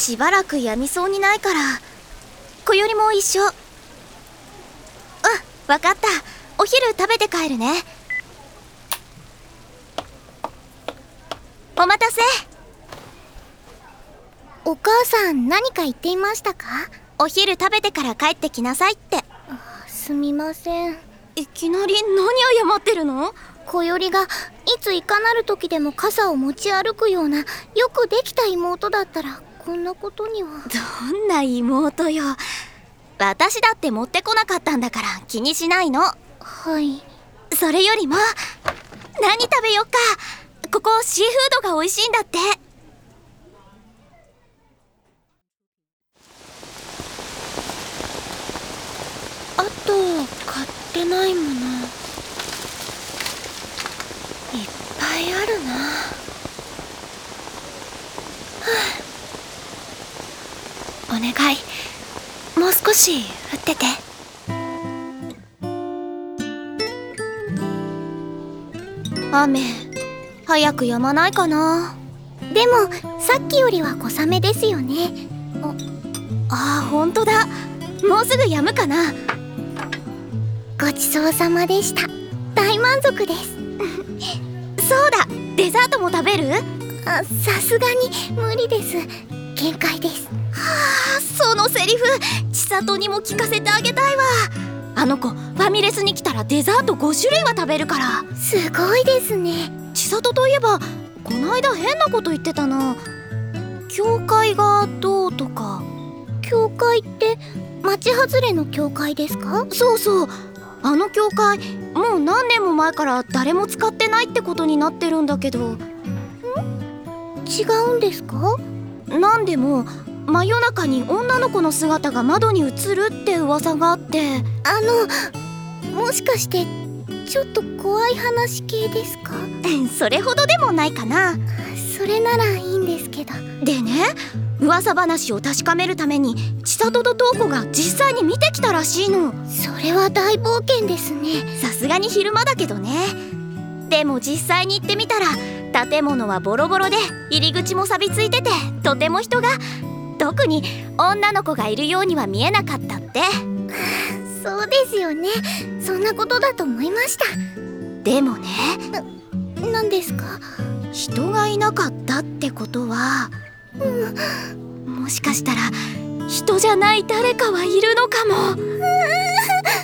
しばらくやみそうにないから。小よりも一緒。うん分かった。お昼食べて帰るね。お待たせ。お母さん何か言っていましたか？お昼食べてから帰ってきなさいって。すみません。いきなり何謝ってるの？小よりがいついかなる時でも傘を持ち歩くようなよくできた妹だったらこんなことには。どんな妹よ。私だって持ってこなかったんだから気にしないの。はい。それよりも何食べよっか。ここシーフードが美味しいんだって。あと買ってないもの。いっぱいあるな。はあお願い。もう少し降ってて。雨早く止まないかな。でもさっきよりは小雨ですよね。ああ本当だ。もうすぐ止むかな。ごちそうさまでした。大満足です。そうだ。デザートも食べる？あさすがに無理です。限界です。あそのセリフ千里にも聞かせてあげたいわ。あの子ファミレスに来たらデザート5種類は食べるから。すごいですね。千里といえばこの間変なこと言ってたな。教会がどうとか。教会って町外れの教会ですか？そうそう。あの教会もう何年も前から誰も使ってないってことになってるんだけど。違うんですか？なんでも真夜中に女の子の姿が窓に映るって噂があって。あのもしかしてちょっと怖い話系ですか？それほどでもないかな。それならいいんですけど。でね噂話を確かめるために千里と瞳子が実際に見てきたらしいの。それは大冒険ですね。さすがに昼間だけどね。でも実際に行ってみたら建物はボロボロで入り口も錆びついててとても人が特に女の子がいるようには見えなかったって。そうですよね。そんなことだと思いました。でもね。何ですか？人がいなかったってことは、もしかしたら人じゃない誰かはいるのかも。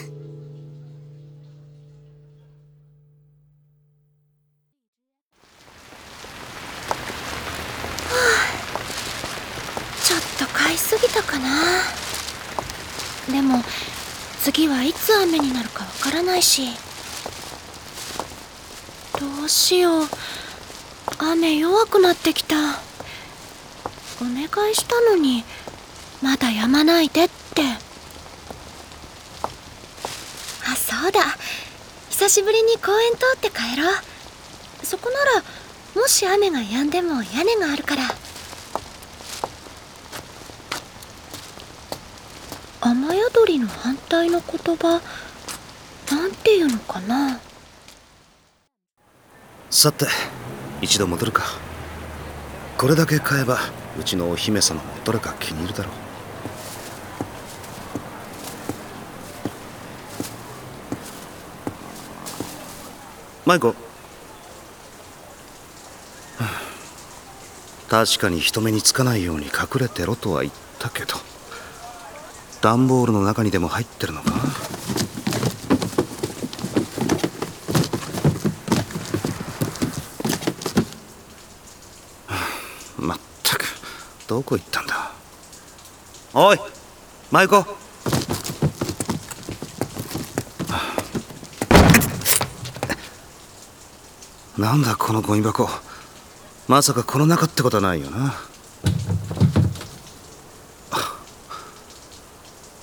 はいつ雨になるかわからないし。どうしよう。雨弱くなってきた。お願いしたのにまだ止まないでって。あそうだ。久しぶりに公園通って帰ろう。そこならもし雨が止んでも屋根があるから。雨宿りの反対の言葉なんていうのかな？さて一度戻るか。これだけ買えばうちのお姫様もどれか気に入るだろう。マイコ。はあ確かに人目につかないように隠れてろとは言ったけど。段ボールの中にでも入ってるのか？まったく。どこ行ったんだ？おいマイコなんだこのゴミ箱。まさかこの中ってことはないよな。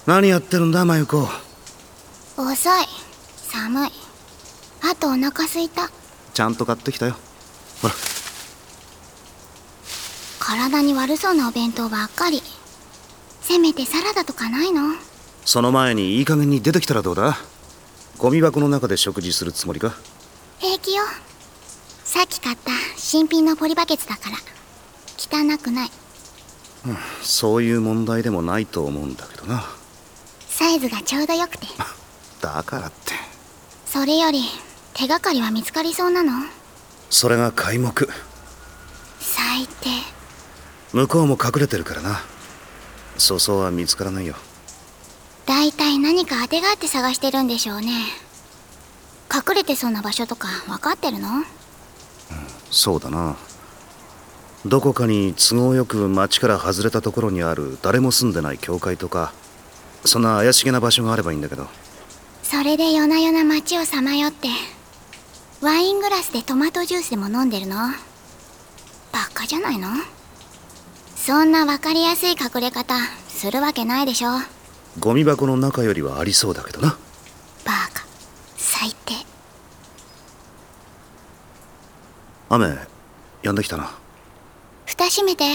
何やってるんだマユコ遅い。寒い。あとお腹すいた。ちゃんと買ってきたよ。ほら。体に悪そうなお弁当ばっかり。せめてサラダとかないの？その前にいい加減に出てきたらどうだ？ゴミ箱の中で食事するつもりか？平気よ。さっき買った新品のポリバケツだから。汚くない。そういう問題でもないと思うんだけどなサイズがちょうどよくて。だからって。それより手がかりは見つかりそうなの？それが皆目。最低向こうも隠れてるからな。粗相は見つからないよ。だいたい何か当てがあって探してるんでしょうね。隠れてそうな場所とか分かってるの？そうだな。どこかに都合よく町から外れたところにある誰も住んでない教会とかそんな怪しげな場所があればいいんだけど。それで夜な夜な街をさまよってワイングラスでトマトジュースでも飲んでるの？バカじゃないの？そんな分かりやすい隠れ方するわけないでしょ？ゴミ箱の中よりはありそうだけどな。バカ。最低。雨止んできたな。蓋閉めて。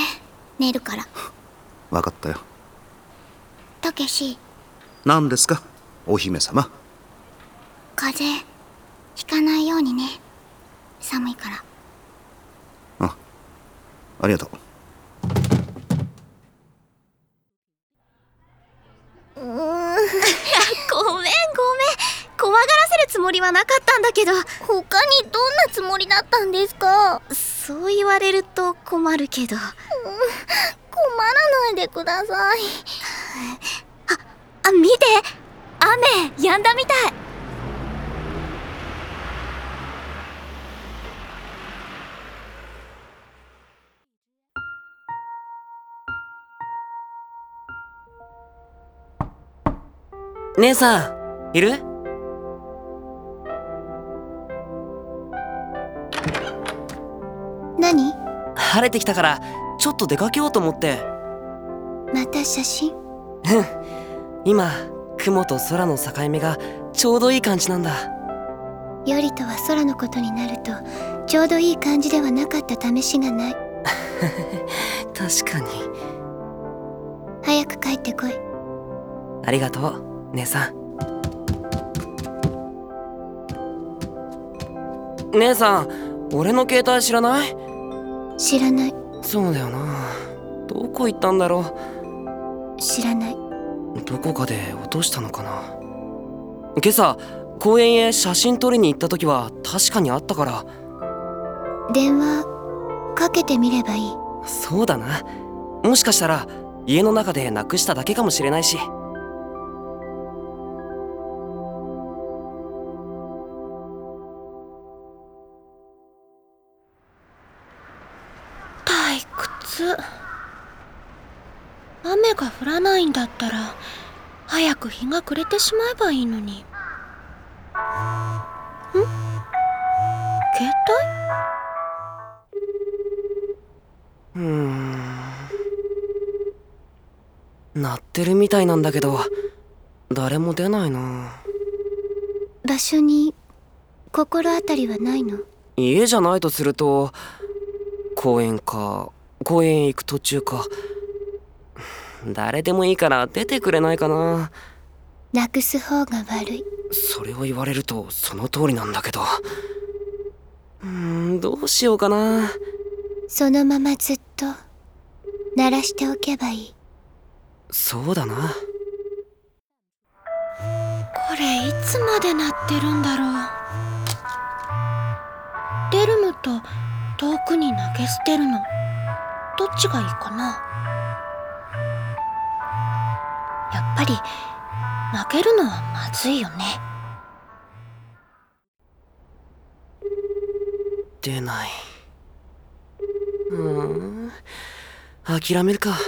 寝るから。分かったよたけし。何ですかお姫様。風邪ひかないようにね。寒いから。あありがとう。うーんごめんごめん。怖がらせるつもりはなかったんだけど他にどんなつもりだったんですか？そう言われると困るけど。困らないでくださいああ見て。雨止んだみたい。姉さんいる？何？晴れてきたからちょっと出かけようと思って。また写真？今雲と空の境目がちょうどいい感じなんだ。よりとは空のことになるとちょうどいい感じではなかった試しがない。確かに。早く帰ってこい。ありがとう姉さん。姉さん俺の携帯知らない？知らない。そうだよな。どこ行ったんだろ知らない。うどこかで落としたのかな？今朝公園へ写真撮りに行った時は確かにあったから。電話かけてみればいい。そうだな。もしかしたら家の中でなくしただけかもしれないし。退屈。雨が降らないんだったら早く日が暮れてしまえばいいのに。ん？携うーん。鳴ってるみたいなんだけど誰も出ないな。帯場所に心当たりはないの？家じゃないとすると公園か公園へ行く途中か誰でもいいから出てくれないかな。なくす方が悪い。それを言われるとその通りなんだけど。うーんどうしようかな。そのままずっと鳴らしておけばいい。そうだな。これいつまで鳴ってるんだろう。出るのと遠くに投げ捨てるの。どっちがいいかなぱり投げるのはまずいよね。出ない。うーん。諦めるか。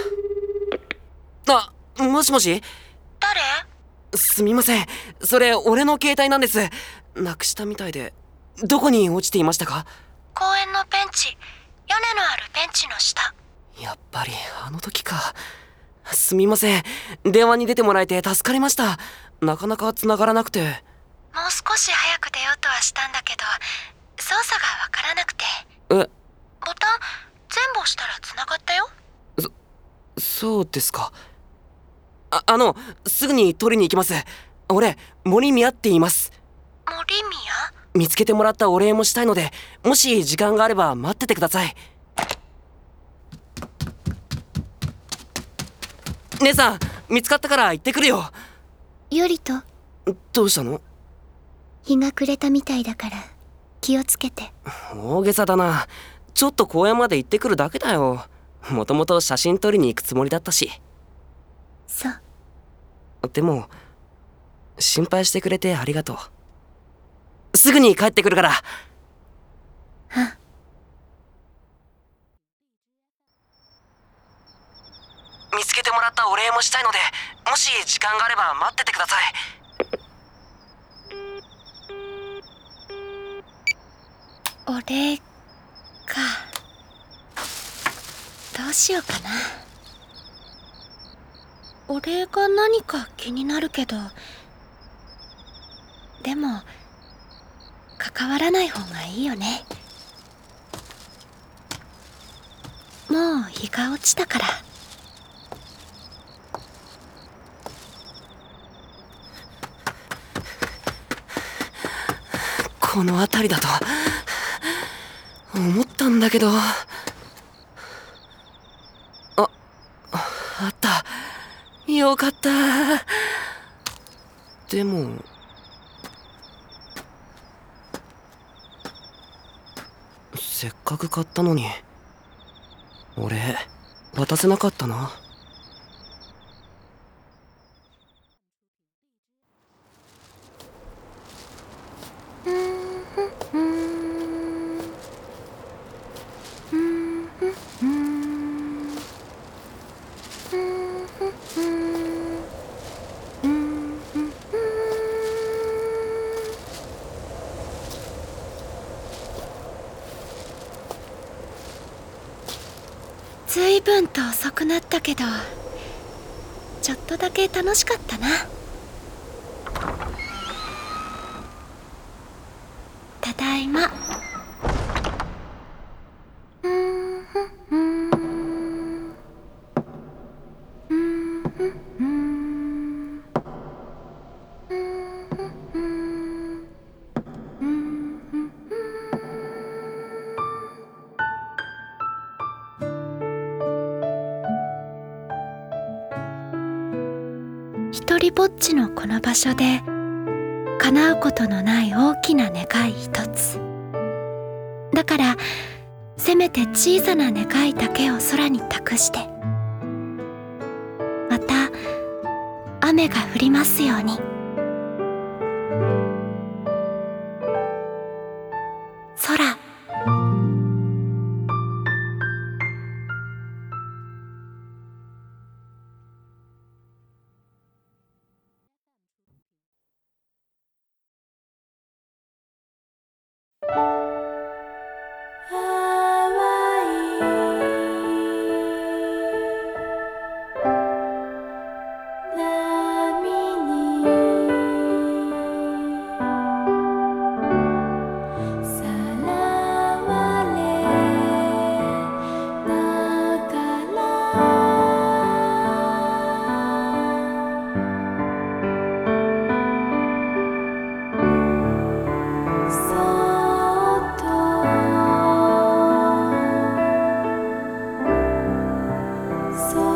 あもしもし？誰？すみません。それ俺の携帯なんです。なくしたみたいで。どこに落ちていましたか？公園のベンチ。屋根のあるベンチの下。やっぱりあの時かすみません。電話に出てもらえて助かりました。なかなか繋がらなくて。もう少し早く出ようとはしたんだけど操作がわからなくて。え？ボタン全部押したら繋がったよ。そうですか。ああのすぐに取りに行きます。俺森宮って言います。森宮？見つけてもらったお礼もしたいのでもし時間があれば待っててください姉さん見つかったから行ってくるよ。ゆりと？どうしたの？日が暮れたみたいだから気をつけて。大げさだな。ちょっと公園まで行ってくるだけだよ。もともと写真撮りに行くつもりだったし。そう。でも心配してくれてありがとう。すぐに帰ってくるからあてもらったお礼もしたいのでもし時間があれば待っててください。お礼か。どうしようかな。お礼が何か気になるけどでも関わらない方がいいよね。もう日が落ちたから。この辺りだと思ったんだけど。ああった。よかった。でもせっかく買ったのに俺渡せなかったな。分と遅くなったけどちょっとだけ楽しかったな。ただいま。場所で叶うことのない大きな願い一つ。だからせめて小さな願いだけを空に託してまた雨が降りますように。So